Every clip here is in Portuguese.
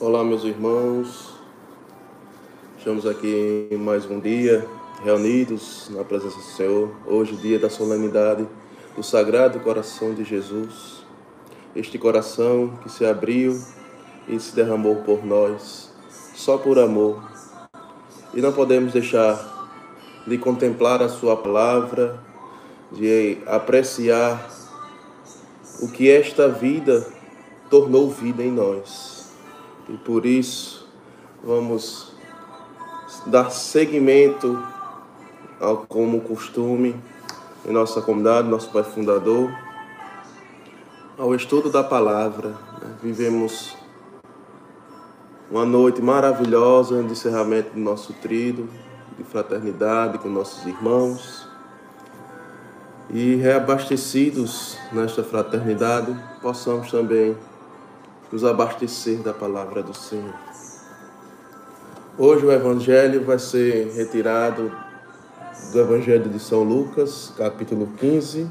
Olá, meus irmãos. Estamos aqui em mais um dia reunidos na presença do Senhor. Hoje, dia da solenidade do Sagrado Coração de Jesus. Este coração que se abriu e se derramou por nós, só por amor. E não podemos deixar de contemplar a Sua palavra, de apreciar o que esta vida tornou vida em nós e por isso vamos dar seguimento ao como costume em nossa comunidade, nosso Pai Fundador, ao estudo da palavra. Né? Vivemos uma noite maravilhosa de encerramento do nosso trido, de fraternidade com nossos irmãos. E reabastecidos nesta fraternidade, possamos também nos abastecer da palavra do Senhor. Hoje o Evangelho vai ser retirado do Evangelho de São Lucas, capítulo 15,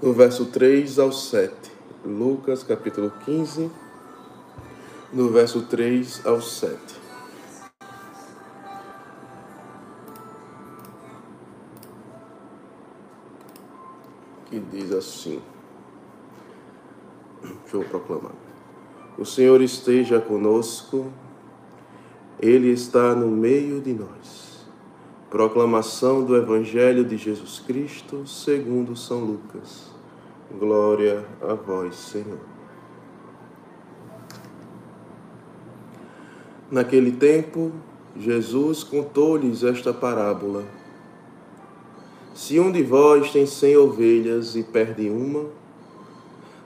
do verso 3 ao 7. Lucas, capítulo 15, do verso 3 ao 7. Que diz assim. Deixa eu proclamar. O Senhor esteja conosco, Ele está no meio de nós. Proclamação do Evangelho de Jesus Cristo segundo São Lucas. Glória a vós, Senhor. Naquele tempo, Jesus contou-lhes esta parábola. Se um de vós tem cem ovelhas e perde uma,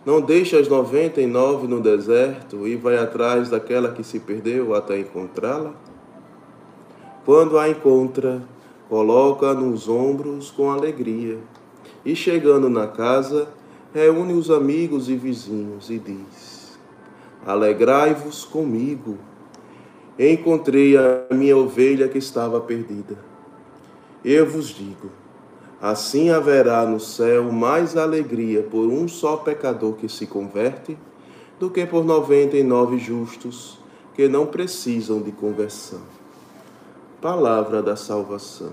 não deixa as noventa e nove no deserto e vai atrás daquela que se perdeu até encontrá-la? Quando a encontra, coloca nos ombros com alegria e, chegando na casa, reúne os amigos e vizinhos e diz: Alegrai-vos comigo. Encontrei a minha ovelha que estava perdida. Eu vos digo: Assim haverá no céu mais alegria por um só pecador que se converte do que por noventa e nove justos que não precisam de conversão. Palavra da salvação.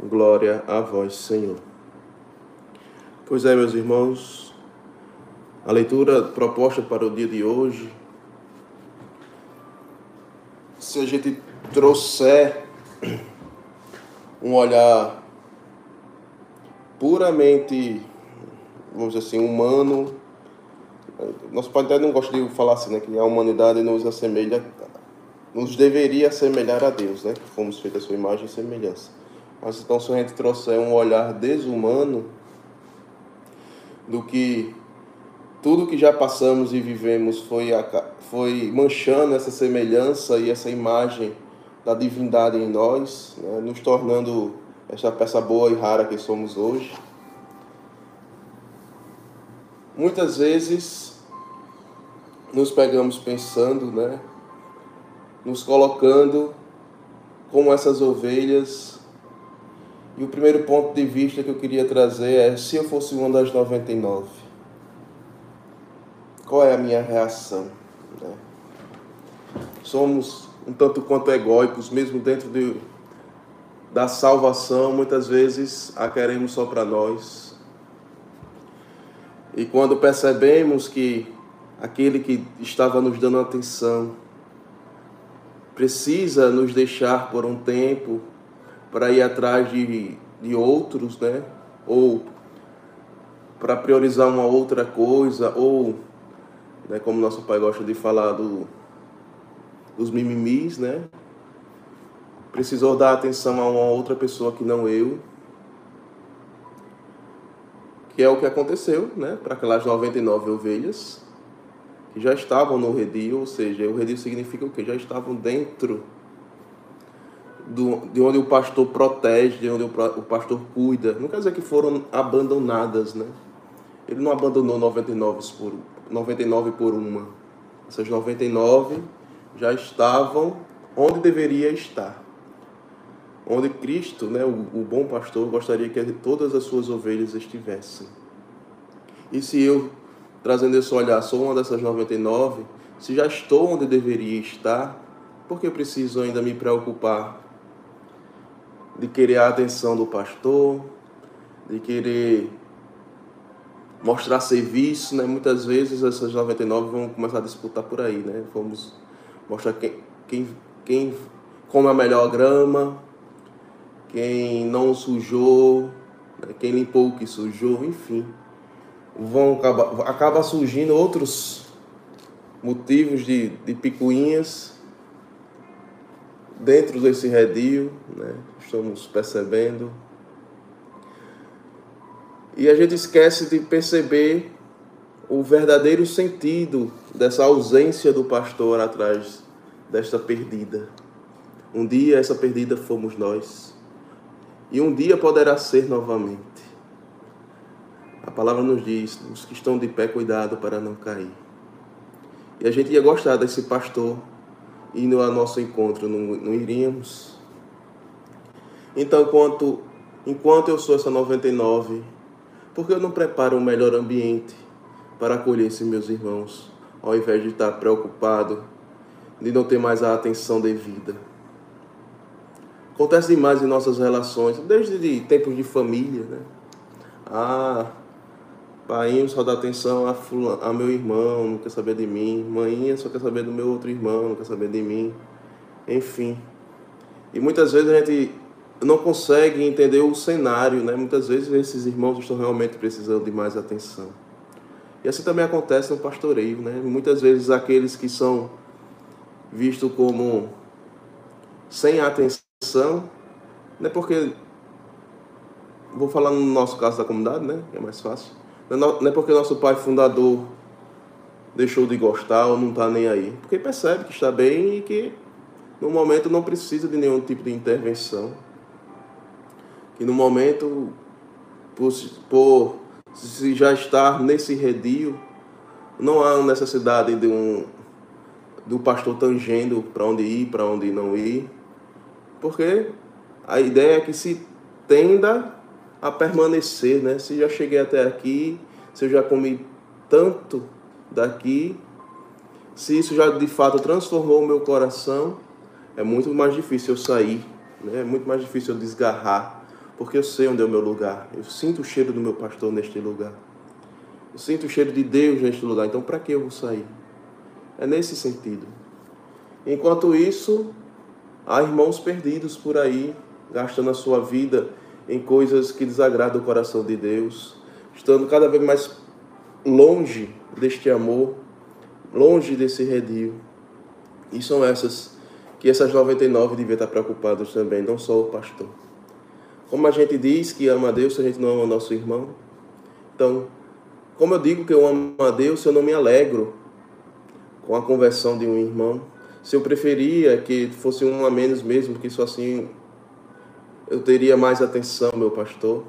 Glória a vós, Senhor. Pois é, meus irmãos, a leitura proposta para o dia de hoje, se a gente trouxer um olhar puramente, vamos dizer assim, humano. Nosso pai até não gosta de falar assim, né? Que a humanidade nos assemelha, nos deveria assemelhar a Deus, né? Que fomos feitos a sua imagem e semelhança. Mas então, se a gente trouxer um olhar desumano do que tudo que já passamos e vivemos foi, foi manchando essa semelhança e essa imagem da divindade em nós, né? nos tornando esta peça boa e rara que somos hoje. Muitas vezes nos pegamos pensando, né? Nos colocando como essas ovelhas. E o primeiro ponto de vista que eu queria trazer é: se eu fosse uma das 99, qual é a minha reação? Né? Somos um tanto quanto egóicos, mesmo dentro de, da salvação, muitas vezes a queremos só para nós. E quando percebemos que aquele que estava nos dando atenção precisa nos deixar por um tempo para ir atrás de, de outros, né? Ou para priorizar uma outra coisa, ou, né, como nosso pai gosta de falar do, dos mimimis, né? Precisou dar atenção a uma outra pessoa que não eu, que é o que aconteceu, né, para aquelas 99 ovelhas que já estavam no redil, ou seja, o redil significa o que? Já estavam dentro do, de onde o pastor protege, de onde o, o pastor cuida. Não quer dizer que foram abandonadas, né? Ele não abandonou 99 por, 99 por uma. Essas 99 já estavam onde deveria estar onde Cristo, né, o, o bom pastor, gostaria que todas as suas ovelhas estivessem. E se eu trazendo esse olhar, sou uma dessas 99, se já estou onde deveria estar, por que preciso ainda me preocupar de querer a atenção do pastor, de querer mostrar serviço, né? Muitas vezes essas 99 vão começar a disputar por aí, né? Vamos mostrar quem, quem, quem come a melhor grama, quem não sujou, né? quem limpou o que sujou, enfim. Vão acabar, acaba surgindo outros motivos de, de picuinhas dentro desse redil, né? estamos percebendo. E a gente esquece de perceber o verdadeiro sentido dessa ausência do pastor atrás desta perdida. Um dia essa perdida fomos nós. E um dia poderá ser novamente. A palavra nos diz: os que estão de pé, cuidado para não cair. E a gente ia gostar desse pastor indo ao nosso encontro, não, não iríamos? Então, enquanto, enquanto eu sou essa 99, por que eu não preparo um melhor ambiente para acolher esses meus irmãos, ao invés de estar preocupado de não ter mais a atenção devida? Acontece demais em nossas relações, desde de tempos de família, né? Ah, pai só dá atenção a, a meu irmão, não quer saber de mim. Mãinha só quer saber do meu outro irmão, não quer saber de mim. Enfim. E muitas vezes a gente não consegue entender o cenário, né? Muitas vezes esses irmãos estão realmente precisando de mais atenção. E assim também acontece no pastoreio, né? Muitas vezes aqueles que são vistos como sem atenção não é porque. Vou falar no nosso caso da comunidade, né? É mais fácil. Não é porque nosso pai fundador deixou de gostar ou não está nem aí. Porque percebe que está bem e que no momento não precisa de nenhum tipo de intervenção. Que no momento, por, por se já estar nesse redil, não há necessidade de um do pastor tangendo para onde ir, para onde não ir porque a ideia é que se tenda a permanecer, né? Se já cheguei até aqui, se eu já comi tanto daqui, se isso já de fato transformou o meu coração, é muito mais difícil eu sair, né? É muito mais difícil eu desgarrar, porque eu sei onde é o meu lugar. Eu sinto o cheiro do meu pastor neste lugar. Eu sinto o cheiro de Deus neste lugar. Então, para que eu vou sair? É nesse sentido. Enquanto isso, Há irmãos perdidos por aí, gastando a sua vida em coisas que desagradam o coração de Deus, estando cada vez mais longe deste amor, longe desse redil. E são essas que essas 99 deviam estar preocupadas também, não só o pastor. Como a gente diz que ama a Deus se a gente não ama o nosso irmão? Então, como eu digo que eu amo a Deus se eu não me alegro com a conversão de um irmão? Se eu preferia que fosse um a menos mesmo, que isso assim eu teria mais atenção, meu pastor.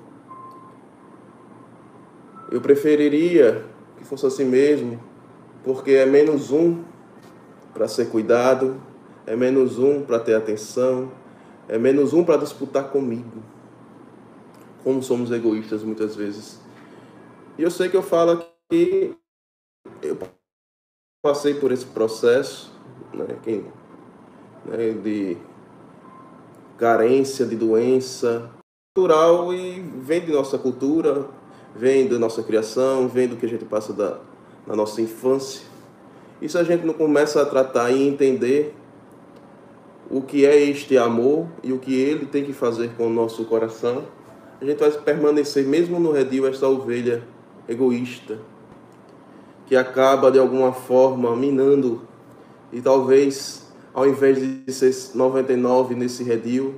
Eu preferiria que fosse assim mesmo, porque é menos um para ser cuidado, é menos um para ter atenção, é menos um para disputar comigo. Como somos egoístas muitas vezes. E eu sei que eu falo aqui, eu passei por esse processo, né, quem, né, de carência, de doença natural e vem de nossa cultura, vem da nossa criação, vem do que a gente passa da, na nossa infância. E se a gente não começa a tratar e entender o que é este amor e o que ele tem que fazer com o nosso coração, a gente vai permanecer mesmo no redil esta ovelha egoísta que acaba de alguma forma minando e talvez, ao invés de ser 99 nesse redil,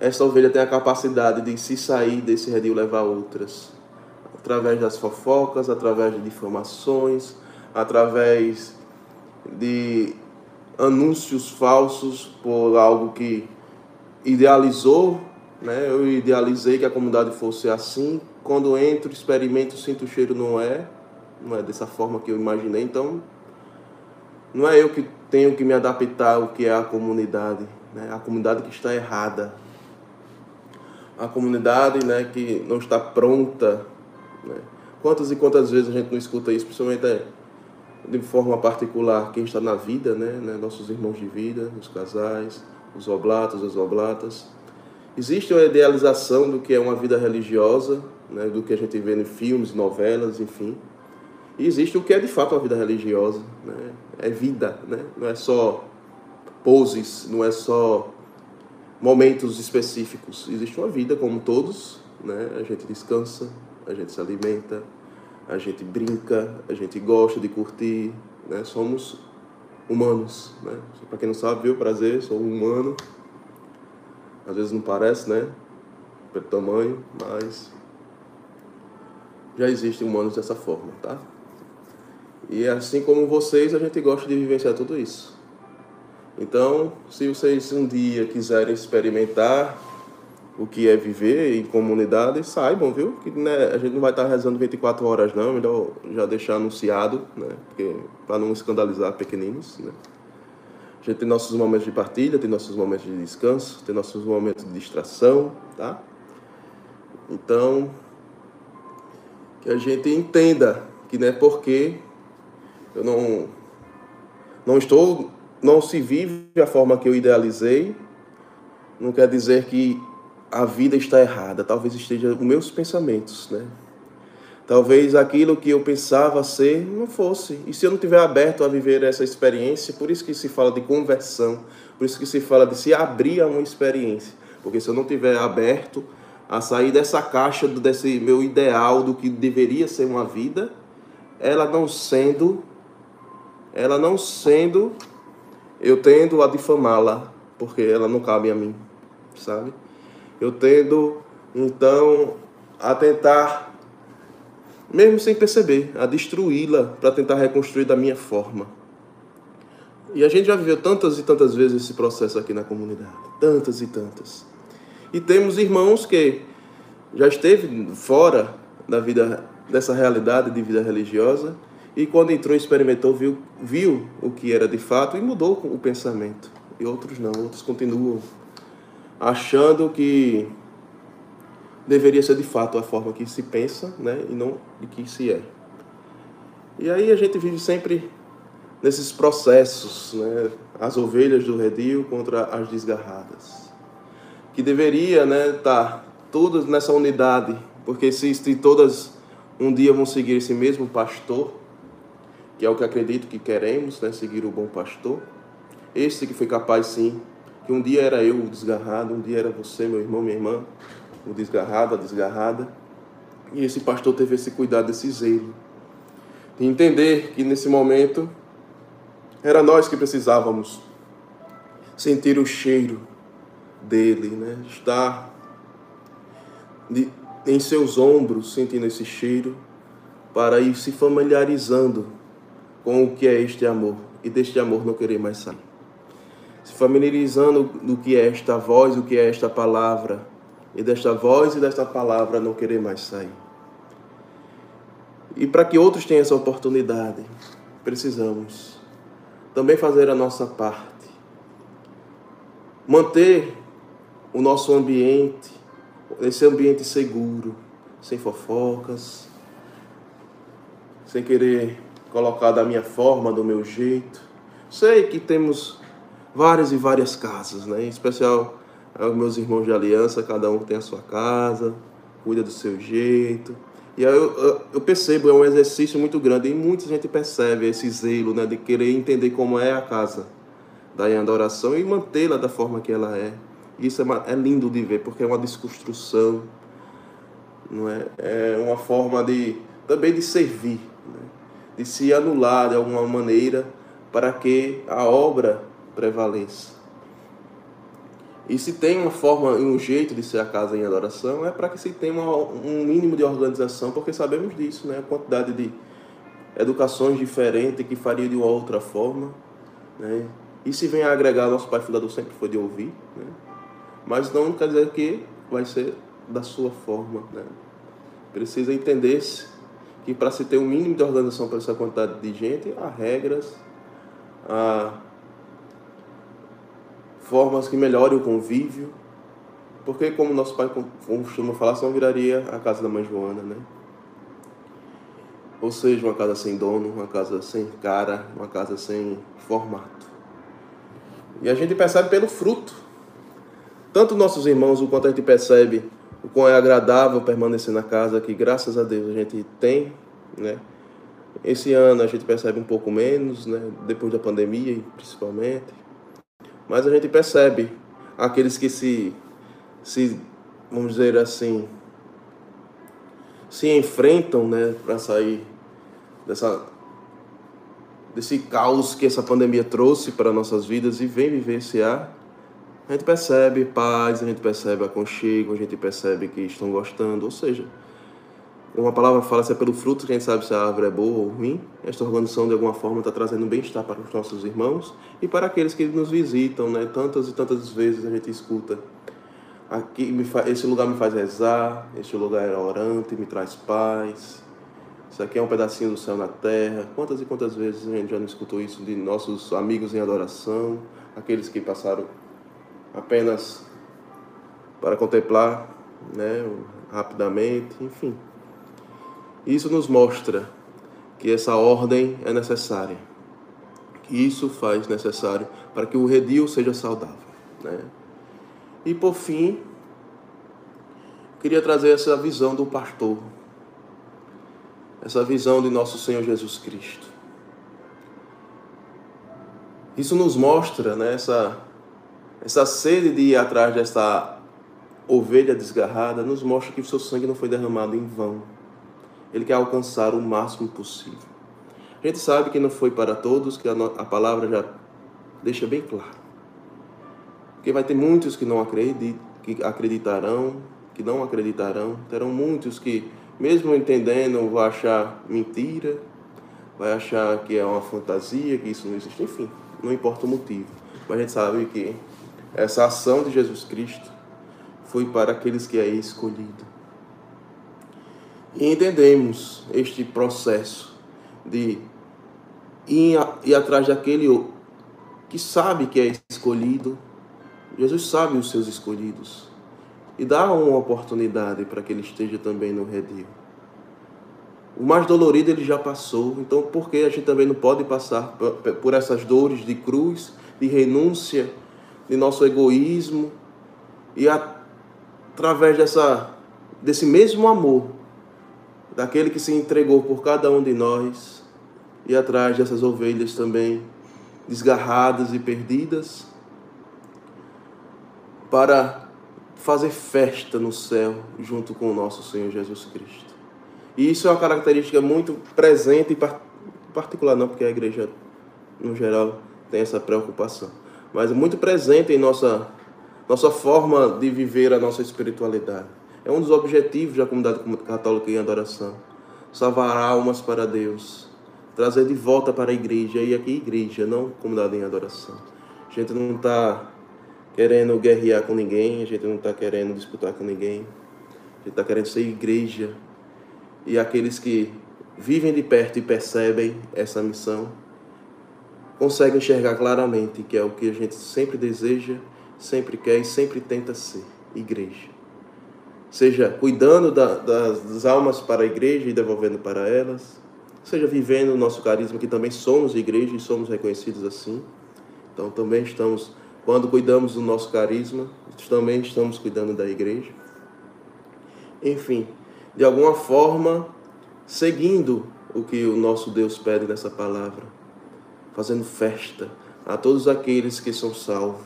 essa ovelha tem a capacidade de se sair desse redil levar outras. Através das fofocas, através de difamações, através de anúncios falsos por algo que idealizou, né? Eu idealizei que a comunidade fosse assim. Quando entro, experimento, sinto o cheiro, não é, não é dessa forma que eu imaginei. Então, não é eu que tenho que me adaptar ao que é a comunidade, né? a comunidade que está errada. A comunidade né, que não está pronta né, Quantas e quantas vezes a gente não escuta isso, principalmente é, de forma particular, quem está na vida, né? né? Nossos irmãos de vida, os casais, os oblatos, as oblatas. Existe uma idealização do que é uma vida religiosa, né? do que a gente vê em filmes, novelas, enfim. E existe o que é de fato uma vida religiosa, né? É vida, né? Não é só poses, não é só momentos específicos. Existe uma vida como todos, né? A gente descansa, a gente se alimenta, a gente brinca, a gente gosta de curtir, né? Somos humanos, né? Para quem não sabe, viu, prazer, sou um humano. Às vezes não parece, né? Pelo tamanho, mas já existem humanos dessa forma, tá? E assim como vocês, a gente gosta de vivenciar tudo isso. Então, se vocês um dia quiserem experimentar o que é viver em comunidade, saibam, viu? Que né, a gente não vai estar rezando 24 horas não, melhor já deixar anunciado, né? Para não escandalizar pequeninos, né? A gente tem nossos momentos de partilha, tem nossos momentos de descanso, tem nossos momentos de distração, tá? Então, que a gente entenda que não é porque eu não não estou não se vive a forma que eu idealizei, não quer dizer que a vida está errada, talvez esteja os meus pensamentos, né? Talvez aquilo que eu pensava ser não fosse. E se eu não tiver aberto a viver essa experiência, por isso que se fala de conversão, por isso que se fala de se abrir a uma experiência. Porque se eu não tiver aberto a sair dessa caixa desse meu ideal do que deveria ser uma vida, ela não sendo ela não sendo eu tendo a difamá-la, porque ela não cabe a mim, sabe? eu tendo então a tentar, mesmo sem perceber, a destruí-la para tentar reconstruir da minha forma. E a gente já viveu tantas e tantas vezes esse processo aqui na comunidade, tantas e tantas. E temos irmãos que já esteve fora da vida dessa realidade de vida religiosa e quando entrou experimentou viu viu o que era de fato e mudou o pensamento. E outros não, outros continuam achando que deveria ser de fato a forma que se pensa, né, e não de que se é. E aí a gente vive sempre nesses processos, né, as ovelhas do redil contra as desgarradas, que deveria, né, estar tá todas nessa unidade, porque se, se todas um dia vão seguir esse mesmo pastor, que é o que acredito que queremos, né, seguir o bom pastor, esse que foi capaz sim que um dia era eu o desgarrado, um dia era você, meu irmão, minha irmã, o desgarrado, a desgarrada. E esse pastor teve esse cuidado, esse zelo. De entender que nesse momento era nós que precisávamos sentir o cheiro dele, né? Estar de, em seus ombros sentindo esse cheiro para ir se familiarizando com o que é este amor e deste amor não querer mais sair se familiarizando do que é esta voz, o que é esta palavra, e desta voz e desta palavra não querer mais sair. E para que outros tenham essa oportunidade, precisamos também fazer a nossa parte. Manter o nosso ambiente, esse ambiente seguro, sem fofocas, sem querer colocar da minha forma, do meu jeito. Sei que temos várias e várias casas, né? Em especial os meus irmãos de aliança, cada um tem a sua casa, cuida do seu jeito. E aí eu, eu percebo, é um exercício muito grande, e muita gente percebe esse zelo, né? De querer entender como é a casa da adoração e mantê-la da forma que ela é. Isso é, é lindo de ver, porque é uma desconstrução, não é? É uma forma de também de servir, né? De se anular de alguma maneira para que a obra prevaleça. E se tem uma forma e um jeito de ser a casa em adoração, é para que se tenha um mínimo de organização, porque sabemos disso, né? A quantidade de educações diferentes que faria de uma outra forma, né? E se vem a agregar, nosso pai fundador sempre foi de ouvir, né? Mas não quer dizer que vai ser da sua forma, né? Precisa entender-se que para se ter um mínimo de organização para essa quantidade de gente, há regras, há formas que melhorem o convívio, porque como nosso pai costuma falar, só viraria a casa da mãe Joana, né? Ou seja, uma casa sem dono, uma casa sem cara, uma casa sem formato. E a gente percebe pelo fruto. Tanto nossos irmãos, o quanto a gente percebe o quão é agradável permanecer na casa, que graças a Deus a gente tem, né? Esse ano a gente percebe um pouco menos, né? Depois da pandemia, principalmente. Mas a gente percebe aqueles que se, se vamos dizer assim, se enfrentam, né, para sair dessa desse caos que essa pandemia trouxe para nossas vidas e vem vivenciar, a gente percebe paz, a gente percebe aconchego, a gente percebe que estão gostando, ou seja, uma palavra fala se é pelo fruto que a gente sabe se a árvore é boa ou ruim. Esta organização, de alguma forma, está trazendo bem-estar para os nossos irmãos e para aqueles que nos visitam, né? Tantas e tantas vezes a gente escuta aqui esse lugar me faz rezar, este lugar é orante, me traz paz. Isso aqui é um pedacinho do céu na terra. Quantas e quantas vezes a gente já não escutou isso de nossos amigos em adoração, aqueles que passaram apenas para contemplar, né, rapidamente, enfim. Isso nos mostra que essa ordem é necessária. Que isso faz necessário para que o redil seja saudável, né? E por fim, queria trazer essa visão do pastor essa visão de nosso Senhor Jesus Cristo. Isso nos mostra né, essa, essa sede de ir atrás dessa ovelha desgarrada, nos mostra que o seu sangue não foi derramado em vão. Ele quer alcançar o máximo possível. A gente sabe que não foi para todos, que a, palavra já deixa bem claro. Porque vai ter muitos que não acreditam, que acreditarão, que não acreditarão, terão muitos que mesmo entendendo, vai achar mentira, vai achar que é uma fantasia, que isso não existe, enfim, não importa o motivo. Mas a gente sabe que essa ação de Jesus Cristo foi para aqueles que é escolhido. E entendemos este processo de ir, ir atrás daquele que sabe que é escolhido. Jesus sabe os seus escolhidos e dá uma oportunidade para que ele esteja também no redil. O mais dolorido ele já passou, então por que a gente também não pode passar por essas dores de cruz, de renúncia, de nosso egoísmo e através dessa desse mesmo amor daquele que se entregou por cada um de nós e atrás dessas ovelhas também desgarradas e perdidas para fazer festa no céu junto com o nosso Senhor Jesus Cristo. E isso é uma característica muito presente e particular não, porque a igreja no geral tem essa preocupação, mas muito presente em nossa nossa forma de viver a nossa espiritualidade. É um dos objetivos da comunidade católica em adoração. Salvar almas para Deus, trazer de volta para a igreja, e aqui igreja, não comunidade em adoração. A gente não está querendo guerrear com ninguém, a gente não está querendo disputar com ninguém. A gente está querendo ser igreja. E aqueles que vivem de perto e percebem essa missão, conseguem enxergar claramente que é o que a gente sempre deseja, sempre quer e sempre tenta ser igreja. Seja cuidando da, das almas para a igreja e devolvendo para elas, seja vivendo o nosso carisma, que também somos igreja e somos reconhecidos assim. Então também estamos quando cuidamos do nosso carisma, também estamos cuidando da igreja. Enfim, de alguma forma, seguindo o que o nosso Deus pede nessa palavra, fazendo festa a todos aqueles que são salvos,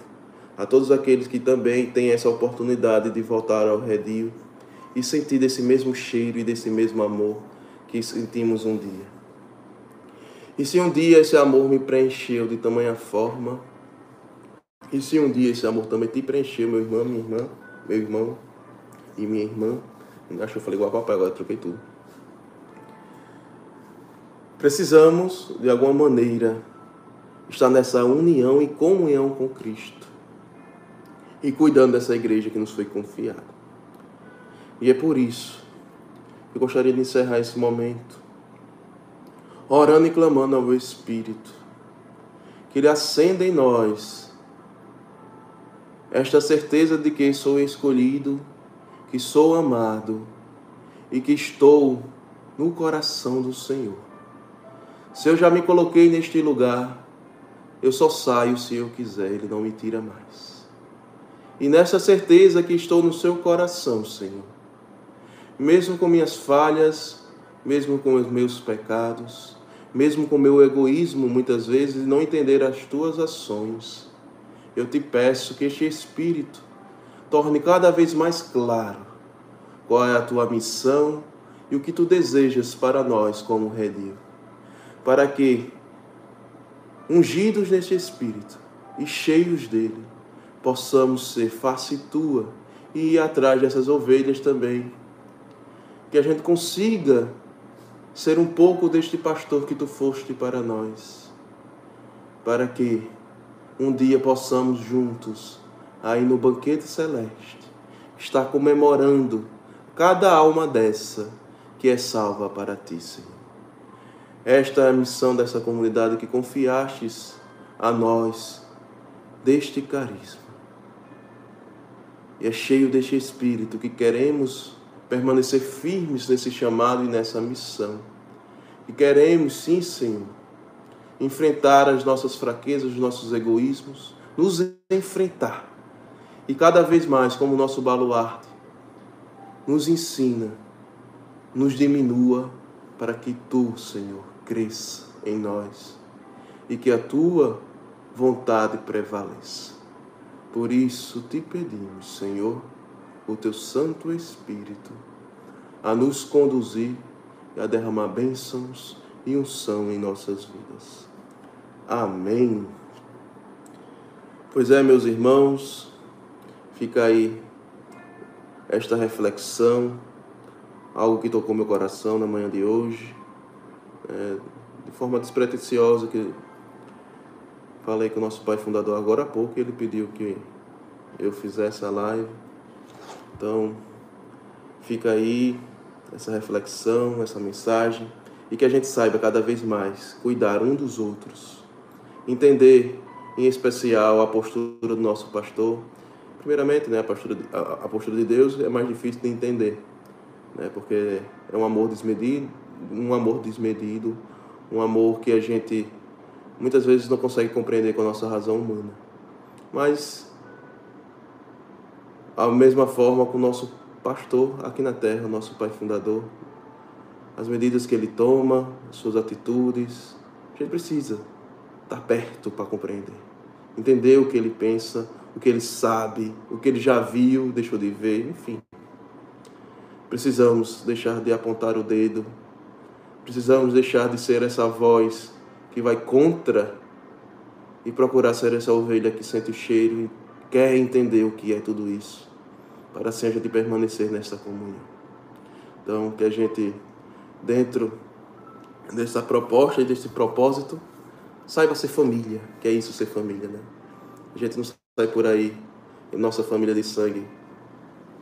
a todos aqueles que também têm essa oportunidade de voltar ao redil e sentir desse mesmo cheiro e desse mesmo amor que sentimos um dia. E se um dia esse amor me preencheu de tamanha forma, e se um dia esse amor também te preencher, meu irmão, minha irmã, meu irmão e minha irmã, acho que eu falei igual a papai, agora troquei tudo. Precisamos, de alguma maneira, estar nessa união e comunhão com Cristo e cuidando dessa igreja que nos foi confiada. E é por isso que eu gostaria de encerrar esse momento orando e clamando ao Espírito que Ele acenda em nós esta certeza de que sou escolhido, que sou amado e que estou no coração do Senhor. Se eu já me coloquei neste lugar, eu só saio se eu quiser, Ele não me tira mais. E nessa certeza que estou no seu coração, Senhor, mesmo com minhas falhas, mesmo com os meus pecados, mesmo com meu egoísmo, muitas vezes, não entender as tuas ações, eu te peço que este Espírito torne cada vez mais claro qual é a tua missão e o que tu desejas para nós como redil, para que, ungidos neste Espírito e cheios dele, possamos ser face tua e ir atrás dessas ovelhas também. Que a gente consiga ser um pouco deste pastor que tu foste para nós, para que um dia possamos juntos, aí no banquete celeste, estar comemorando cada alma dessa que é salva para ti, Senhor. Esta é a missão dessa comunidade que confiastes a nós deste carisma. E é cheio deste espírito que queremos permanecer firmes nesse chamado e nessa missão. E queremos, sim, Senhor, enfrentar as nossas fraquezas, os nossos egoísmos, nos enfrentar. E cada vez mais, como nosso baluarte, nos ensina, nos diminua para que tu, Senhor, cresça em nós e que a tua vontade prevaleça. Por isso te pedimos, Senhor, o teu Santo Espírito a nos conduzir e a derramar bênçãos e unção em nossas vidas. Amém. Pois é, meus irmãos, fica aí esta reflexão, algo que tocou meu coração na manhã de hoje, é, de forma despretensiosa, que falei com o nosso pai fundador agora há pouco, ele pediu que eu fizesse a live. Então, fica aí essa reflexão, essa mensagem, e que a gente saiba cada vez mais cuidar um dos outros, entender em especial a postura do nosso pastor primeiramente, né, a postura, de, a, a postura de Deus é mais difícil de entender, né, porque é um amor desmedido, um amor desmedido, um amor que a gente muitas vezes não consegue compreender com a nossa razão humana. Mas a mesma forma com o nosso pastor aqui na terra, nosso pai fundador, as medidas que ele toma, as suas atitudes, a gente precisa estar perto para compreender, entender o que ele pensa, o que ele sabe, o que ele já viu, deixou de ver, enfim. Precisamos deixar de apontar o dedo, precisamos deixar de ser essa voz que vai contra e procurar ser essa ovelha que sente o cheiro e quer entender o que é tudo isso, para assim a gente permanecer nessa comunhão. Então, que a gente, dentro dessa proposta e desse propósito, saiba ser família, que é isso ser família, né? A gente não sai por aí, nossa família de sangue,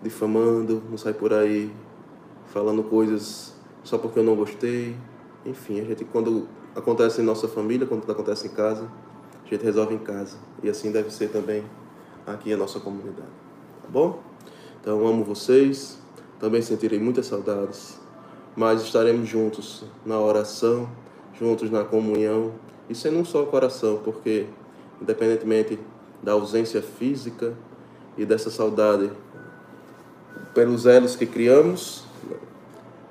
difamando, não sai por aí falando coisas só porque eu não gostei. Enfim, a gente quando acontece em nossa família, quando acontece em casa, a gente resolve em casa. E assim deve ser também aqui a nossa comunidade. Tá bom? Então amo vocês, também sentirei muitas saudades, mas estaremos juntos na oração, juntos na comunhão, e sendo um só coração, porque independentemente da ausência física e dessa saudade. Pelos elos que criamos,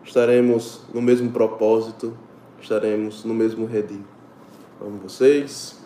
estaremos no mesmo propósito, estaremos no mesmo redil. Amo vocês.